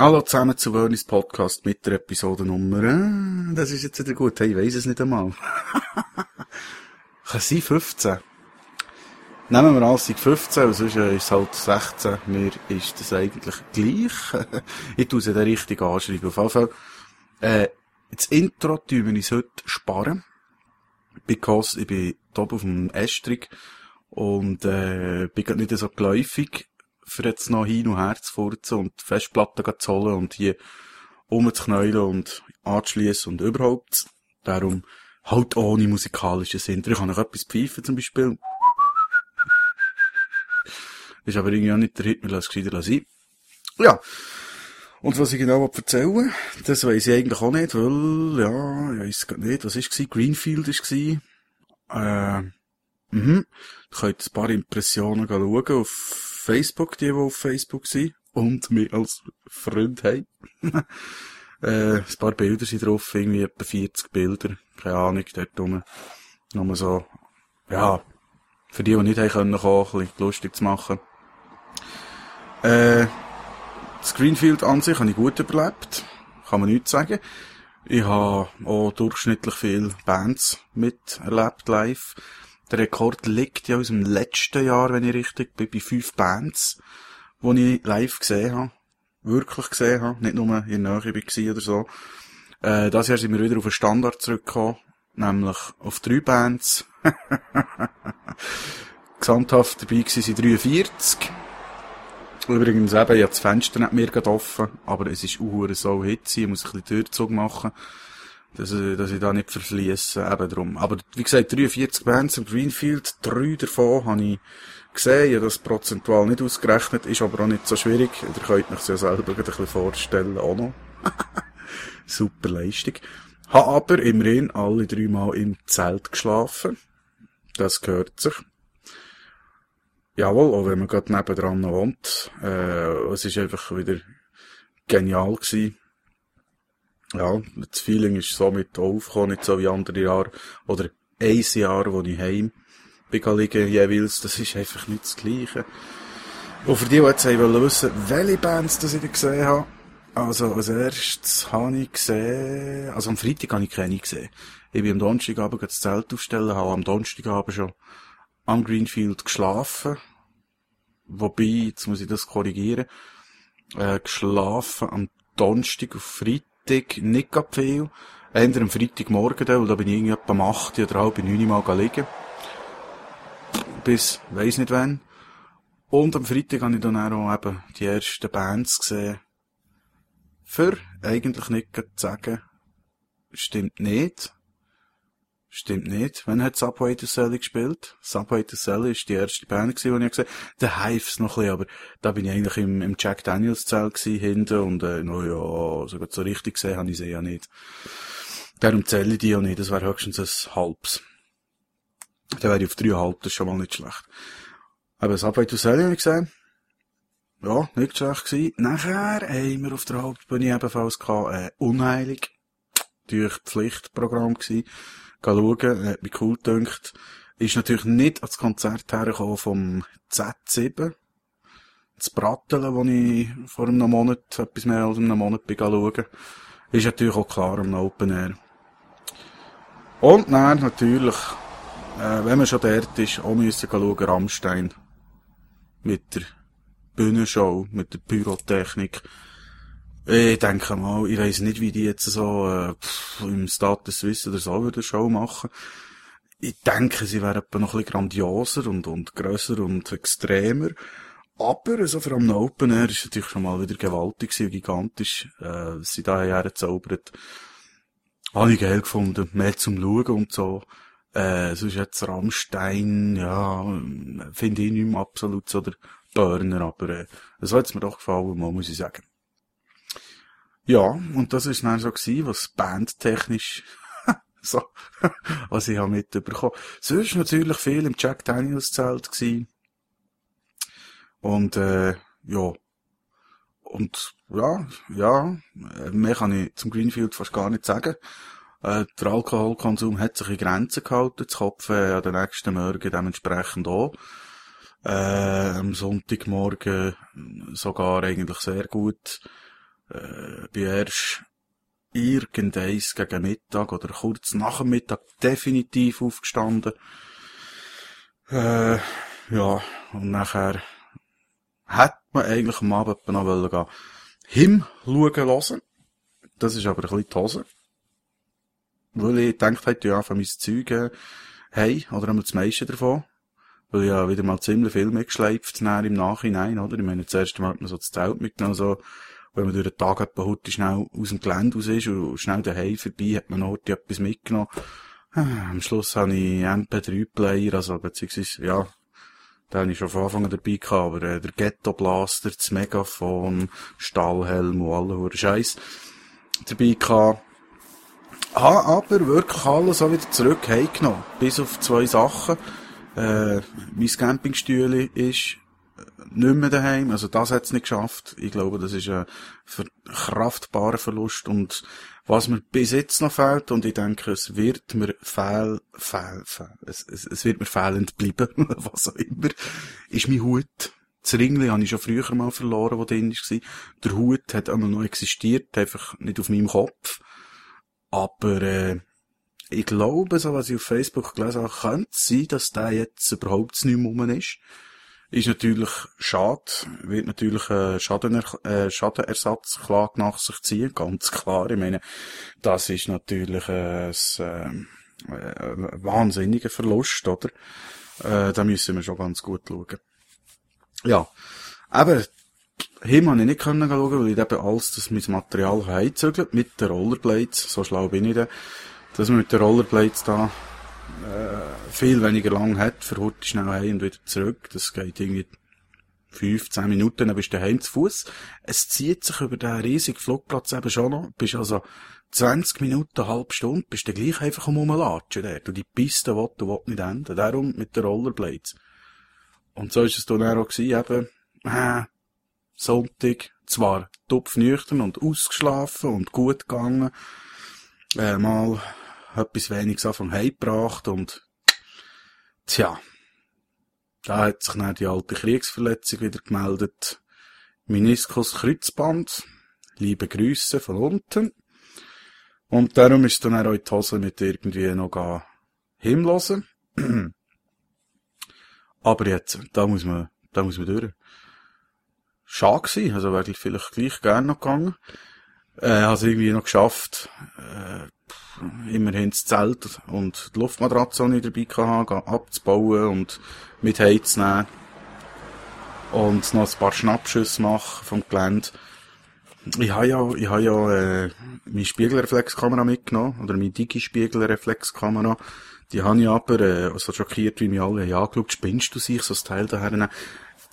Hallo zusammen zu Wörnis Podcast mit der Episode Nummer, äh, das ist jetzt wieder gut, hey, ich weiss es nicht einmal. Kann sein 15? Nehmen wir an, es sind 15, und sonst ist es halt 16. Mir ist das eigentlich gleich. ich tue es dann richtig anschreiben. Auf jeden Fall, äh, das Intro tun wir uns heute sparen. Because ich bin top auf dem Estrich und, äh, bin grad nicht so geläufig für jetzt noch hin und her zu furzen und Festplatten zu holen und hier umzuknäulen und anzuschliessen und überhaupt. Darum halt ohne musikalischen Sinn. Ich kann noch etwas pfeifen zum Beispiel. Ist aber irgendwie auch nicht der Hit, wir lassen es gescheiter sein. Ja. Und was ich genau erzählen das weiss ich eigentlich auch nicht, weil, ja, ich weiss gar nicht, was es? Greenfield es. Äh, mhm. Ihr könnt ein paar Impressionen schauen auf Facebook, die, die auf Facebook sind und mich als Freund haben. äh, ein paar Bilder sind drauf, irgendwie etwa 40 Bilder, keine Ahnung, dort rum. Nur so, ja, für die, die nicht haben können, kommen, ein bisschen lustig zu machen. Äh, das an sich habe ich gut überlebt. Kann man nichts sagen. Ich habe auch durchschnittlich viele Bands miterlebt live. Der Rekord liegt ja aus dem letzten Jahr, wenn ich richtig bin, bei fünf Bands, die ich live gesehen habe. Wirklich gesehen habe. Nicht nur in der Nähe war oder so. Äh, das Jahr sind wir wieder auf den Standard zurückgekommen. Nämlich auf drei Bands. Gesamthaft dabei waren 43. Übrigens eben, ich habe das Fenster nicht mehr offen, aber es ist uhr so hitzig, ich muss ein bisschen Türzug machen, dass, ich, dass ich da nicht verfließe, eben drum. Aber, wie gesagt, 43 Bands im Greenfield, drei davon habe ich gesehen, habe das prozentual nicht ausgerechnet, ist aber auch nicht so schwierig, ihr könnt euch ja selber ein bisschen vorstellen, auch noch. Super Leistung. Habe aber immerhin alle dreimal im Zelt geschlafen. Das gehört sich. Jawohl, auch wenn man gerade nebendran wohnt. Äh, es ist einfach wieder genial gewesen. Ja, das Feeling ist so mit aufgekommen, nicht so wie andere Jahre. Oder ein Jahr, wo ich heim bin liegen jeweils. Das ist einfach nicht das Gleiche. Und für die, die jetzt wollen wissen, welche Bands das ich gesehen habe. Also, als erstes habe ich gesehen, also am Freitag habe ich keine gesehen. Ich bin am Donnerstagabend das Zelt aufstellen, habe am Donnerstagabend schon am Greenfield geschlafen. Wobei, jetzt muss ich das korrigieren, äh, geschlafen am Donnerstag auf Freitag nicht grad viel. Ändern am Freitagmorgen dann, weil da bin ich irgendwie etwa um 8 oder halb 9 Mal liegen. Bis, weiss nicht wann. Und am Freitag habe ich dann auch eben die ersten Bands gesehen. Für eigentlich nicht zu sagen, stimmt nicht. Stimmt nicht. Wann hat Subway to Sally gespielt? Subway to Sally ist die erste Band die ich gesehen habe. Der Hives noch ein bisschen, aber da bin ich eigentlich im, im Jack Daniels gewesen, hinten, und, äh, no ja, so, so richtig gesehen habe ich sie ja nicht. Darum zähle ich die ja nicht, das wäre höchstens ein halbes. Dann wäre ich auf dreieinhalb, das ist schon mal nicht schlecht. Aber Subway to Sally habe ich gesehen. Ja, nicht schlecht gewesen. Nachher haben wir auf der Hauptbühne ebenfalls gehabt, äh, Unheilig. Durch Pflichtprogramm gewesen schauen, hat mich cool gedacht. Ist natürlich nicht ans Konzert hergekommen vom Z7. Das Bratteln, wo ich vor einem Monat, etwas mehr als einem Monat bin schauen. Ist natürlich auch klar am Open Air. Und dann natürlich, äh, wenn man schon dort ist, auch müssen schauen, Rammstein. Mit der Bühnenshow, mit der Pyrotechnik. Ich denke mal, ich weiss nicht, wie die jetzt so äh, pff, im Status Swiss oder so würden Show machen. Ich denke, sie wären etwa noch ein bisschen grandioser und, und grösser und extremer. Aber so vor allem Open Air ist natürlich schon mal wieder gewaltig und gigantisch. Äh, sie da hergezaubert. Habe ich geil gefunden. Mehr zum Schauen und so. Äh, sonst jetzt Rammstein, ja, finde ich nicht mehr absolut so der Burner, aber äh, das hat mir doch gefallen, muss ich sagen. Ja, und das ist dann so gewesen, was bandtechnisch so, was ich habe mitbekommen. Sonst natürlich viel im Jack Daniels Zelt gewesen. Und, äh, ja. Und, ja, ja, mehr kann ich zum Greenfield fast gar nicht sagen. Äh, der Alkoholkonsum hat sich in Grenzen gehalten, das Kopf äh, an den nächsten Morgen dementsprechend auch. Äh, am Sonntagmorgen sogar eigentlich sehr gut äh, bin erst irgendeins gegen Mittag oder kurz nach dem Mittag definitiv aufgestanden. Äh, ja, und nachher hätte man eigentlich am Abend noch wollen gehen. Him schauen lassen. Das ist aber ein bisschen die Hose. Weil ich gedacht hätte, ja, von meinen Zeugen, hey, oder einmal das meiste davon. Weil ich ja wieder mal ziemlich viel mitgeschleift, im Nachhinein, oder? Ich meine, zuerst Mal hat man so das Zelt mitgenommen, so, wenn man durch den Tag etwa heute schnell aus dem Gelände raus ist und schnell daheim vorbei, hat man heute etwas mitgenommen. Ah, am Schluss habe ich MP3-Player, also beziehungsweise, ja, da habe ich schon von Anfang an dabei gehabt, aber äh, der Ghetto Blaster, das Megafon, Stahlhelm und alle hure Scheiß dabei gehabt. Habe aber wirklich alles auch wieder zurück heimgenommen. Bis auf zwei Sachen. Äh, mein Campingstühle ist nicht mehr daheim. Also das hat's nicht geschafft. Ich glaube, das ist ein verkraftbarer Verlust und was mir bis jetzt noch fehlt und ich denke, es wird mir fehl, fehl, fehl es, es, es wird mir fehlend bleiben, was auch immer, ist mein Hut. Das Ringli habe ich schon früher mal verloren, wo drin war. Der Hut hat einmal noch existiert, einfach nicht auf meinem Kopf. Aber äh, ich glaube, so was ich auf Facebook gelesen habe, könnte sein, dass der jetzt überhaupt nicht mehr rum ist. Ist natürlich schade, wird natürlich eine Schadener äh, Schadenersatzklage nach sich ziehen, ganz klar. Ich meine, das ist natürlich ein, äh, ein wahnsinniger Verlust, oder? Äh, da müssen wir schon ganz gut schauen. Ja, aber Him habe ich nicht schauen, weil ich eben alles das mein Material heimzügelt mit den Rollerblades. So schlau bin ich da. Dass man mit den Rollerblades da äh, viel weniger lang hat, für heute schnell heim und wieder zurück. Das geht irgendwie fünf, zehn Minuten, dann bist du daheim zu Fuß. Es zieht sich über den riesigen Flugplatz eben schon noch. Bist also 20 Minuten, eine halbe Stunde, bist du gleich einfach am Rumlatschen dort. Und die Piste will, du will nicht enden. Darum mit den Rollerblades. Und so ist es dann auch gewesen, eben, äh, Sonntag, zwar topfnüchtern und ausgeschlafen und gut gegangen, äh, mal etwas weniges Anfang heimgebracht und tja, da hat sich dann die alte Kriegsverletzung wieder gemeldet. Meniskus Kreuzband, liebe Grüße von unten. Und darum ist dann auch die Hose mit irgendwie noch hinlosen. Aber jetzt, da muss man, da muss man durch. Schade gewesen, also wäre ich vielleicht gleich gerne noch gegangen. Äh, also irgendwie noch geschafft, äh, immerhin das Zelt und die Luftmatratze, die ich dabei hatte, abzubauen und mit heimzunehmen. Und noch ein paar Schnappschüsse machen vom Gelände. Ich habe ja, ich habe ja, äh, meine Spiegelreflexkamera mitgenommen, oder meine Digi-Spiegelreflexkamera. Die habe ich aber, äh, so schockiert, wie mich alle haben angeschaut, spinnst du sich, so ein Teil daher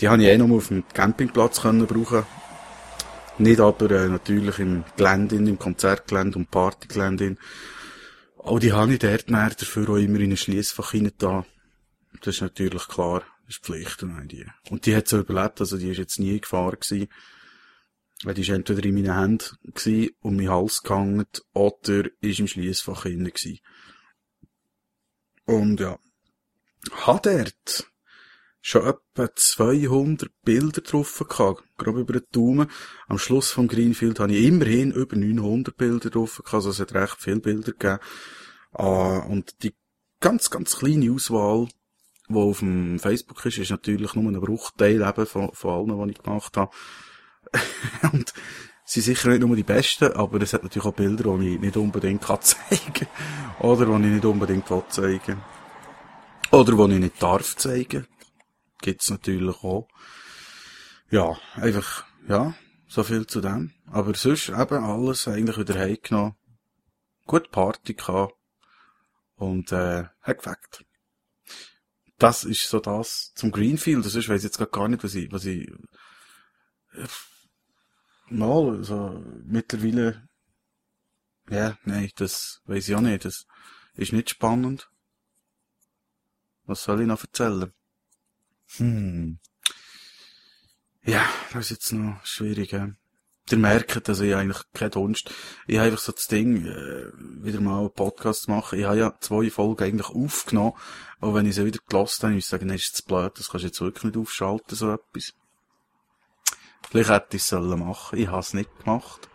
Die habe ich eh noch mal auf dem Campingplatz können brauchen. Nicht aber, äh, natürlich im Gelände, im Konzertgelände und Partygelände. Auch die habe ich dort mehr dafür auch immer in ein Schliessfach hinein da. Das ist natürlich klar. Das ist Pflicht, nein, die. Und die hat so überlebt, also die ist jetzt nie gefahren gewesen. Weil die ist entweder in meinen Händen gewesen, um meinen Hals gehangen, oder ist im Schliessfach hinein gewesen. Und ja. Hat dort schon etwa 200 Bilder drauf gehabt, grob über den Daumen. Am Schluss vom Greenfield habe ich immerhin über 900 Bilder drauf gehabt, also es hat recht viele Bilder gegeben. Ah, und die ganz, ganz kleine Auswahl, die auf dem Facebook ist, ist natürlich nur ein Bruchteil eben von, von allen, die ich gemacht habe. und sie sind sicher nicht nur die besten, aber es hat natürlich auch Bilder, die ich nicht unbedingt kann zeigen Oder die ich nicht unbedingt will zeigen Oder die ich nicht darf zeigen gibt's natürlich auch. Ja, einfach, ja, so viel zu dem. Aber sonst eben alles eigentlich wieder heimgenommen. Gut Party gehabt. Und, äh, hat gefällt. Das ist so das zum Greenfield. Das ist, weiss jetzt gar nicht, was ich, was ich, äh, mal, so, mittlerweile, ja, nein, das weiß ich auch nicht. Das ist nicht spannend. Was soll ich noch erzählen? Hm. Ja, das ist jetzt noch schwierig. Ja. Ihr merkt, dass ich eigentlich kein Dunst. Ich habe einfach so das Ding, äh, wieder mal einen Podcast machen. Ich habe ja zwei Folgen eigentlich aufgenommen, aber wenn ich sie wieder gelost habe, muss ich sagen, nee, ist jetzt blöd, das kannst du jetzt wirklich nicht aufschalten, so etwas. Vielleicht hätte ich es sollen machen. Ich habe es nicht gemacht.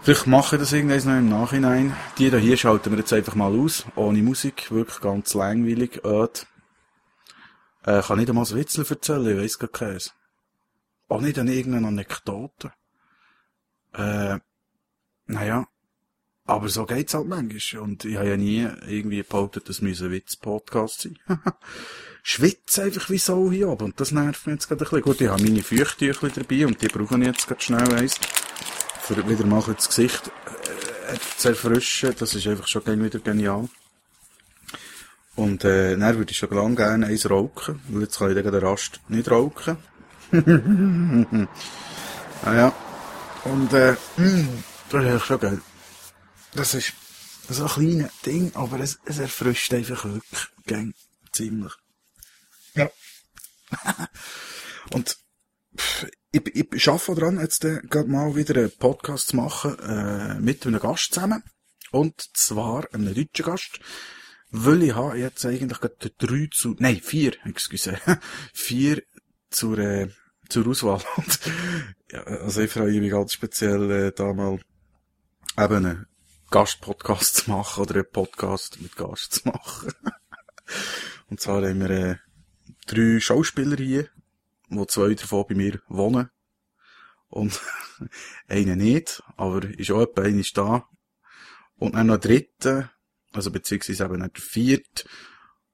Vielleicht mache ich das irgendwann noch im Nachhinein. Die hier schalten wir jetzt einfach mal aus. Ohne Musik. Wirklich ganz langweilig. Öd. Äh, kann nicht einmal ein Witzel erzählen. Ich weiss gar keins. Auch nicht an irgendeine Anekdote. Äh, naja. Aber so geht's halt manchmal. Und ich habe ja nie irgendwie behauptet, das müsse ein Witz-Podcast sein. Schwitze einfach wie so hier oben. Und das nervt mich jetzt gerade ein bisschen. Gut, ich habe meine Feuchttücher dabei und die brauche ich jetzt gerade schnell eins. Für wieder mal das Gesicht äh, zu erfrischen. Das ist einfach schon wieder genial. Und, äh, dann würde ich schon lange gerne eins rauchen. Weil jetzt kann ich den Rast nicht rauchen. ah ja. Und, äh, mh, das ist schon geil. Das ist so ein kleines Ding, aber es, es erfrischt einfach wirklich gäng, ziemlich. Ja. Und pff, ich, ich arbeite daran, jetzt äh, gerade mal wieder einen Podcast zu machen äh, mit einem Gast zusammen. Und zwar einem deutschen Gast. Weil ich habe jetzt eigentlich gerade drei zu, nein, vier, excuse, vier zur, äh, zur Auswahl. Und, ja, also ich freue mich ganz speziell äh, da mal eben einen Gastpodcast zu machen oder einen Podcast mit Gast zu machen. Und zwar haben wir äh, drei Schauspieler hier, wo zwei davon bei mir wohnen. Und einer nicht, aber ist auch etwa einer da. Und dann noch ein dritter, also beziehungsweise eben der vierte,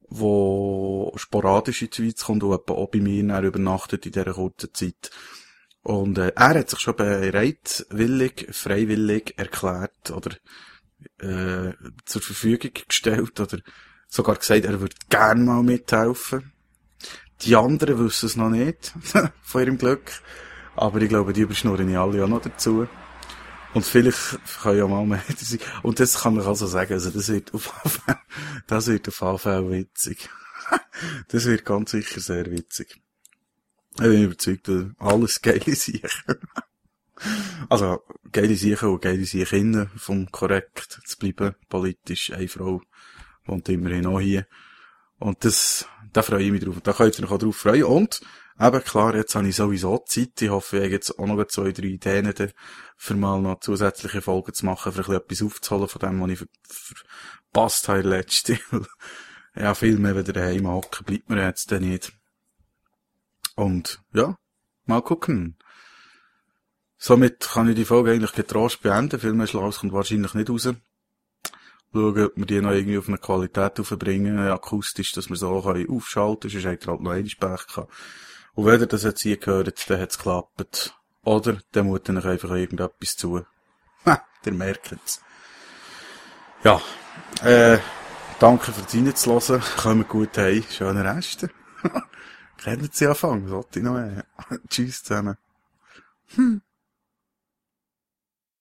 wo sporadisch in die Schweiz kommt und auch bei mir dann übernachtet in dieser kurzen Zeit. Und äh, er hat sich schon bereitwillig, freiwillig erklärt oder äh, zur Verfügung gestellt oder sogar gesagt, er würde gern mal mithelfen. Die anderen wissen es noch nicht von ihrem Glück, aber ich glaube, die überschnurren ja alle auch noch dazu. Und vielleicht kann ja mal mehr sein. Und das kann ich also sagen, also das wird auf jeden Fall, das wird auf jeden Fall witzig. das wird ganz sicher sehr witzig. Ich bin überzeugt, alles geile Sicher. also, geile Sicher und geile Sicherinnen, vom korrekt zu bleiben, politisch, eine Frau wohnt immerhin auch hier. Und das, da freue ich mich drauf. Da könnt ihr euch auch drauf freuen. Und, eben klar, jetzt habe ich sowieso Zeit. Ich hoffe, ich habe jetzt auch noch zwei, drei Ideen für mal noch zusätzliche Folgen zu machen, für ein bisschen etwas aufzuholen von dem, was ich verpasst habe letzte. ja, viel mehr wieder daheim hocken bleibt mir jetzt dann nicht. Und ja, mal gucken. Somit kann ich die Folge eigentlich getrost beenden. Viel mehr Schluss kommt wahrscheinlich nicht raus. Schauen, ob wir die noch irgendwie auf eine Qualität aufbringen, akustisch, dass wir so aufschalten können. Sonst hat er halt noch einen Pech gehabt. Und wenn ihr das jetzt hier gehört, dann hat's geklappt. Oder, dann muss euch einfach irgendetwas zu. Ha, der merkt's. Ja, äh, danke fürs Reinzuhören. Kommt gut heim. Schönen Rest. Kennen Sie anfangen? Sollte ich noch mehr? Tschüss zusammen. Hm.